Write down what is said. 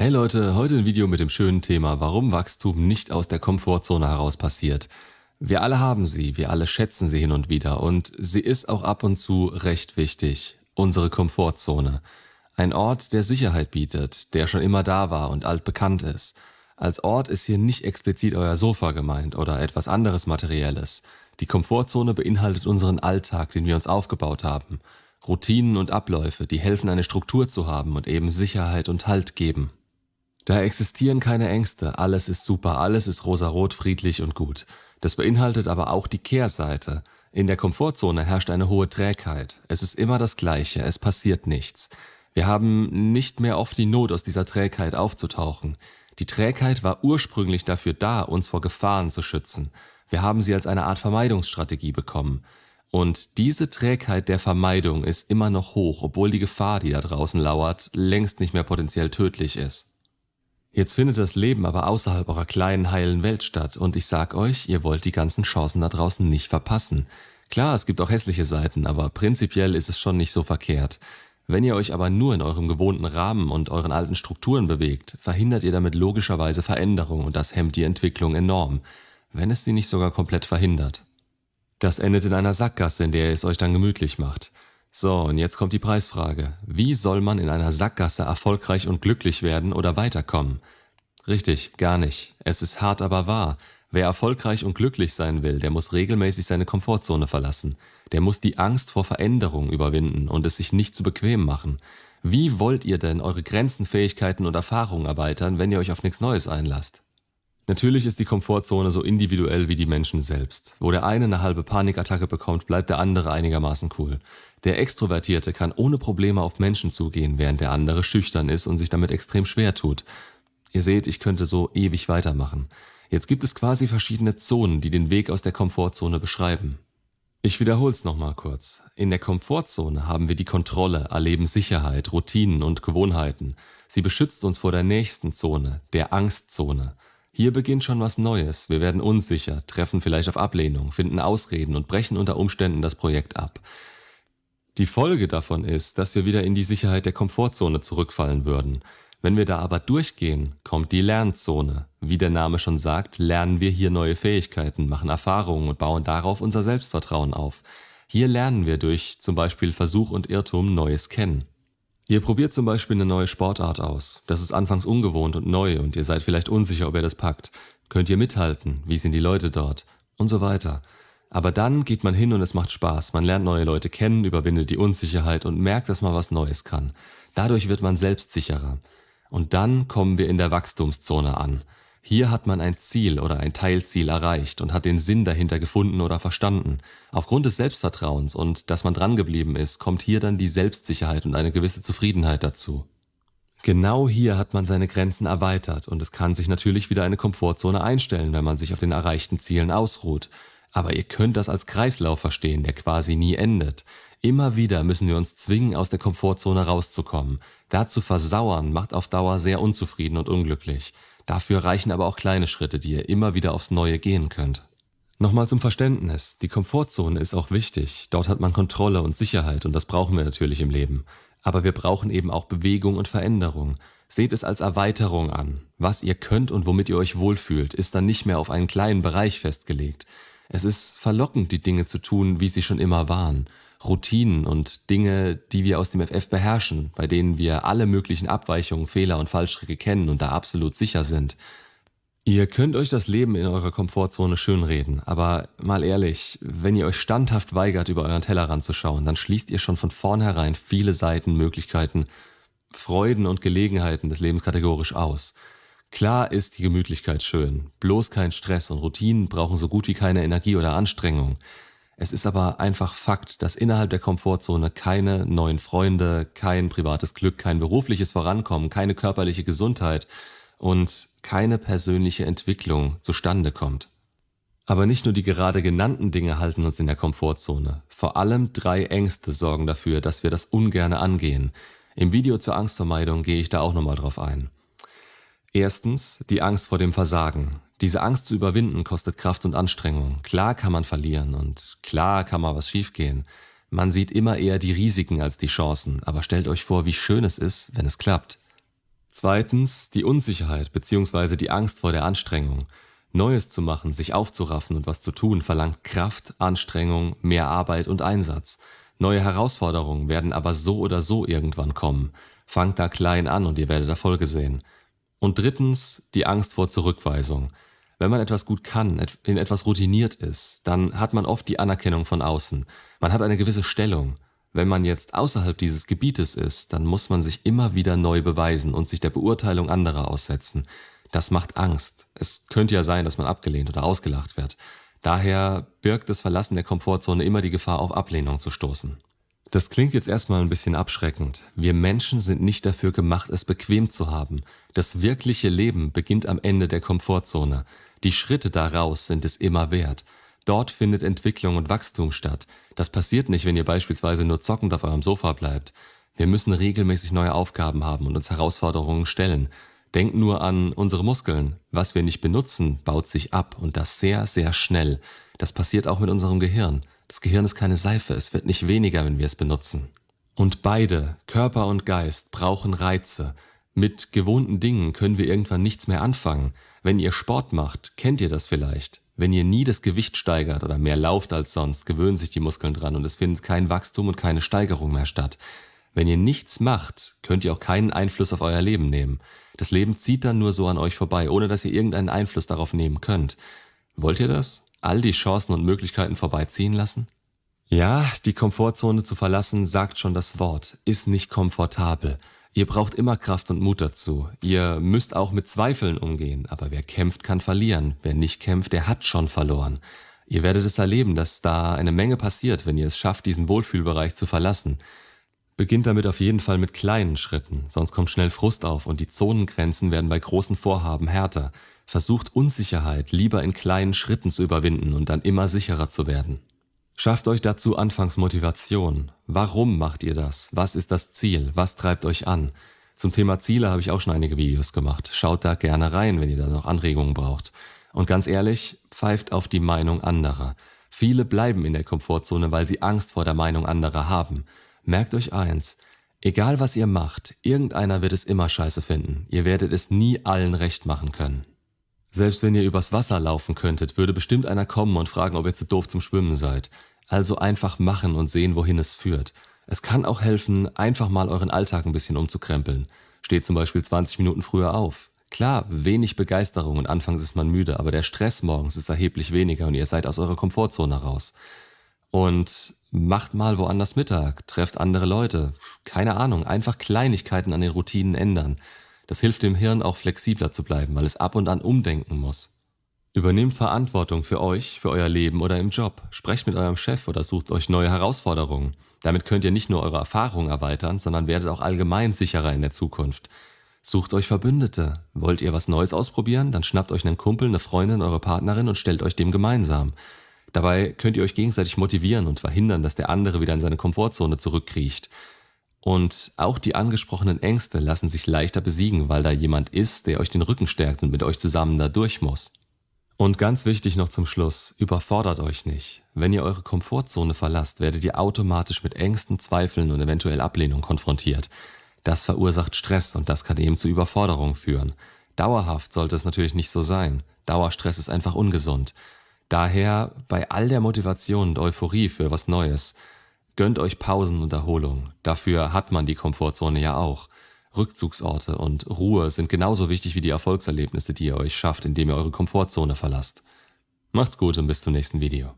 Hey Leute, heute ein Video mit dem schönen Thema, warum Wachstum nicht aus der Komfortzone heraus passiert. Wir alle haben sie, wir alle schätzen sie hin und wieder und sie ist auch ab und zu recht wichtig. Unsere Komfortzone. Ein Ort, der Sicherheit bietet, der schon immer da war und altbekannt ist. Als Ort ist hier nicht explizit euer Sofa gemeint oder etwas anderes Materielles. Die Komfortzone beinhaltet unseren Alltag, den wir uns aufgebaut haben. Routinen und Abläufe, die helfen, eine Struktur zu haben und eben Sicherheit und Halt geben. Da existieren keine Ängste, alles ist super, alles ist rosarot, friedlich und gut. Das beinhaltet aber auch die Kehrseite. In der Komfortzone herrscht eine hohe Trägheit. Es ist immer das Gleiche, es passiert nichts. Wir haben nicht mehr oft die Not, aus dieser Trägheit aufzutauchen. Die Trägheit war ursprünglich dafür da, uns vor Gefahren zu schützen. Wir haben sie als eine Art Vermeidungsstrategie bekommen. Und diese Trägheit der Vermeidung ist immer noch hoch, obwohl die Gefahr, die da draußen lauert, längst nicht mehr potenziell tödlich ist. Jetzt findet das Leben aber außerhalb eurer kleinen heilen Welt statt und ich sag euch, ihr wollt die ganzen Chancen da draußen nicht verpassen. Klar, es gibt auch hässliche Seiten, aber prinzipiell ist es schon nicht so verkehrt. Wenn ihr euch aber nur in eurem gewohnten Rahmen und euren alten Strukturen bewegt, verhindert ihr damit logischerweise Veränderung und das hemmt die Entwicklung enorm, wenn es sie nicht sogar komplett verhindert. Das endet in einer Sackgasse, in der ihr es euch dann gemütlich macht. So, und jetzt kommt die Preisfrage. Wie soll man in einer Sackgasse erfolgreich und glücklich werden oder weiterkommen? Richtig, gar nicht. Es ist hart, aber wahr. Wer erfolgreich und glücklich sein will, der muss regelmäßig seine Komfortzone verlassen. Der muss die Angst vor Veränderung überwinden und es sich nicht zu bequem machen. Wie wollt ihr denn eure Grenzen, Fähigkeiten und Erfahrungen erweitern, wenn ihr euch auf nichts Neues einlasst? Natürlich ist die Komfortzone so individuell wie die Menschen selbst. Wo der eine eine halbe Panikattacke bekommt, bleibt der andere einigermaßen cool. Der Extrovertierte kann ohne Probleme auf Menschen zugehen, während der andere schüchtern ist und sich damit extrem schwer tut. Ihr seht, ich könnte so ewig weitermachen. Jetzt gibt es quasi verschiedene Zonen, die den Weg aus der Komfortzone beschreiben. Ich wiederhol's nochmal kurz. In der Komfortzone haben wir die Kontrolle, erleben Sicherheit, Routinen und Gewohnheiten. Sie beschützt uns vor der nächsten Zone, der Angstzone. Hier beginnt schon was Neues. Wir werden unsicher, treffen vielleicht auf Ablehnung, finden Ausreden und brechen unter Umständen das Projekt ab. Die Folge davon ist, dass wir wieder in die Sicherheit der Komfortzone zurückfallen würden. Wenn wir da aber durchgehen, kommt die Lernzone. Wie der Name schon sagt, lernen wir hier neue Fähigkeiten, machen Erfahrungen und bauen darauf unser Selbstvertrauen auf. Hier lernen wir durch zum Beispiel Versuch und Irrtum Neues kennen. Ihr probiert zum Beispiel eine neue Sportart aus. Das ist anfangs ungewohnt und neu und ihr seid vielleicht unsicher, ob ihr das packt. Könnt ihr mithalten? Wie sind die Leute dort? Und so weiter. Aber dann geht man hin und es macht Spaß. Man lernt neue Leute kennen, überwindet die Unsicherheit und merkt, dass man was Neues kann. Dadurch wird man selbstsicherer. Und dann kommen wir in der Wachstumszone an. Hier hat man ein Ziel oder ein Teilziel erreicht und hat den Sinn dahinter gefunden oder verstanden. Aufgrund des Selbstvertrauens und dass man drangeblieben ist, kommt hier dann die Selbstsicherheit und eine gewisse Zufriedenheit dazu. Genau hier hat man seine Grenzen erweitert und es kann sich natürlich wieder eine Komfortzone einstellen, wenn man sich auf den erreichten Zielen ausruht. Aber ihr könnt das als Kreislauf verstehen, der quasi nie endet. Immer wieder müssen wir uns zwingen, aus der Komfortzone rauszukommen. Dazu versauern macht auf Dauer sehr unzufrieden und unglücklich. Dafür reichen aber auch kleine Schritte, die ihr immer wieder aufs Neue gehen könnt. Nochmal zum Verständnis. Die Komfortzone ist auch wichtig. Dort hat man Kontrolle und Sicherheit und das brauchen wir natürlich im Leben. Aber wir brauchen eben auch Bewegung und Veränderung. Seht es als Erweiterung an. Was ihr könnt und womit ihr euch wohlfühlt, ist dann nicht mehr auf einen kleinen Bereich festgelegt. Es ist verlockend, die Dinge zu tun, wie sie schon immer waren. Routinen und Dinge, die wir aus dem FF beherrschen, bei denen wir alle möglichen Abweichungen, Fehler und Fallstricke kennen und da absolut sicher sind. Ihr könnt euch das Leben in eurer Komfortzone schönreden, aber mal ehrlich, wenn ihr euch standhaft weigert, über euren Tellerrand zu schauen, dann schließt ihr schon von vornherein viele Seiten, Möglichkeiten, Freuden und Gelegenheiten des Lebens kategorisch aus. Klar ist die Gemütlichkeit schön, bloß kein Stress und Routinen brauchen so gut wie keine Energie oder Anstrengung. Es ist aber einfach Fakt, dass innerhalb der Komfortzone keine neuen Freunde, kein privates Glück, kein berufliches Vorankommen, keine körperliche Gesundheit und keine persönliche Entwicklung zustande kommt. Aber nicht nur die gerade genannten Dinge halten uns in der Komfortzone. Vor allem drei Ängste sorgen dafür, dass wir das ungerne angehen. Im Video zur Angstvermeidung gehe ich da auch nochmal drauf ein. Erstens die Angst vor dem Versagen. Diese Angst zu überwinden kostet Kraft und Anstrengung. Klar kann man verlieren und klar kann mal was schiefgehen. Man sieht immer eher die Risiken als die Chancen, aber stellt euch vor, wie schön es ist, wenn es klappt. Zweitens die Unsicherheit bzw. die Angst vor der Anstrengung. Neues zu machen, sich aufzuraffen und was zu tun, verlangt Kraft, Anstrengung, mehr Arbeit und Einsatz. Neue Herausforderungen werden aber so oder so irgendwann kommen. Fangt da klein an und ihr werdet Erfolge sehen. Und drittens die Angst vor Zurückweisung. Wenn man etwas gut kann, in etwas routiniert ist, dann hat man oft die Anerkennung von außen. Man hat eine gewisse Stellung. Wenn man jetzt außerhalb dieses Gebietes ist, dann muss man sich immer wieder neu beweisen und sich der Beurteilung anderer aussetzen. Das macht Angst. Es könnte ja sein, dass man abgelehnt oder ausgelacht wird. Daher birgt das Verlassen der Komfortzone immer die Gefahr, auf Ablehnung zu stoßen. Das klingt jetzt erstmal ein bisschen abschreckend. Wir Menschen sind nicht dafür gemacht, es bequem zu haben. Das wirkliche Leben beginnt am Ende der Komfortzone. Die Schritte daraus sind es immer wert. Dort findet Entwicklung und Wachstum statt. Das passiert nicht, wenn ihr beispielsweise nur zockend auf eurem Sofa bleibt. Wir müssen regelmäßig neue Aufgaben haben und uns Herausforderungen stellen. Denkt nur an unsere Muskeln. Was wir nicht benutzen, baut sich ab und das sehr, sehr schnell. Das passiert auch mit unserem Gehirn. Das Gehirn ist keine Seife, es wird nicht weniger, wenn wir es benutzen. Und beide, Körper und Geist, brauchen Reize. Mit gewohnten Dingen können wir irgendwann nichts mehr anfangen. Wenn ihr Sport macht, kennt ihr das vielleicht. Wenn ihr nie das Gewicht steigert oder mehr lauft als sonst, gewöhnen sich die Muskeln dran und es findet kein Wachstum und keine Steigerung mehr statt. Wenn ihr nichts macht, könnt ihr auch keinen Einfluss auf euer Leben nehmen. Das Leben zieht dann nur so an euch vorbei, ohne dass ihr irgendeinen Einfluss darauf nehmen könnt. Wollt ihr das? All die Chancen und Möglichkeiten vorbeiziehen lassen? Ja, die Komfortzone zu verlassen, sagt schon das Wort, ist nicht komfortabel. Ihr braucht immer Kraft und Mut dazu. Ihr müsst auch mit Zweifeln umgehen, aber wer kämpft, kann verlieren. Wer nicht kämpft, der hat schon verloren. Ihr werdet es erleben, dass da eine Menge passiert, wenn ihr es schafft, diesen Wohlfühlbereich zu verlassen. Beginnt damit auf jeden Fall mit kleinen Schritten, sonst kommt schnell Frust auf und die Zonengrenzen werden bei großen Vorhaben härter. Versucht Unsicherheit lieber in kleinen Schritten zu überwinden und dann immer sicherer zu werden. Schafft euch dazu anfangs Motivation. Warum macht ihr das? Was ist das Ziel? Was treibt euch an? Zum Thema Ziele habe ich auch schon einige Videos gemacht. Schaut da gerne rein, wenn ihr da noch Anregungen braucht. Und ganz ehrlich, pfeift auf die Meinung anderer. Viele bleiben in der Komfortzone, weil sie Angst vor der Meinung anderer haben. Merkt euch eins, egal was ihr macht, irgendeiner wird es immer scheiße finden. Ihr werdet es nie allen recht machen können. Selbst wenn ihr übers Wasser laufen könntet, würde bestimmt einer kommen und fragen, ob ihr zu doof zum Schwimmen seid. Also einfach machen und sehen, wohin es führt. Es kann auch helfen, einfach mal euren Alltag ein bisschen umzukrempeln. Steht zum Beispiel 20 Minuten früher auf. Klar, wenig Begeisterung und anfangs ist man müde, aber der Stress morgens ist erheblich weniger und ihr seid aus eurer Komfortzone raus. Und macht mal woanders Mittag, trefft andere Leute, keine Ahnung, einfach Kleinigkeiten an den Routinen ändern. Das hilft dem Hirn auch flexibler zu bleiben, weil es ab und an umdenken muss. Übernehmt Verantwortung für euch, für euer Leben oder im Job. Sprecht mit eurem Chef oder sucht euch neue Herausforderungen. Damit könnt ihr nicht nur eure Erfahrungen erweitern, sondern werdet auch allgemein sicherer in der Zukunft. Sucht euch Verbündete. Wollt ihr was Neues ausprobieren? Dann schnappt euch einen Kumpel, eine Freundin, eure Partnerin und stellt euch dem gemeinsam. Dabei könnt ihr euch gegenseitig motivieren und verhindern, dass der andere wieder in seine Komfortzone zurückkriecht. Und auch die angesprochenen Ängste lassen sich leichter besiegen, weil da jemand ist, der euch den Rücken stärkt und mit euch zusammen da durch muss. Und ganz wichtig noch zum Schluss, überfordert euch nicht. Wenn ihr eure Komfortzone verlasst, werdet ihr automatisch mit Ängsten, Zweifeln und eventuell Ablehnung konfrontiert. Das verursacht Stress und das kann eben zu Überforderung führen. Dauerhaft sollte es natürlich nicht so sein. Dauerstress ist einfach ungesund. Daher bei all der Motivation und Euphorie für was Neues, gönnt euch Pausen und Erholung. Dafür hat man die Komfortzone ja auch. Rückzugsorte und Ruhe sind genauso wichtig wie die Erfolgserlebnisse, die ihr euch schafft, indem ihr eure Komfortzone verlasst. Macht's gut und bis zum nächsten Video.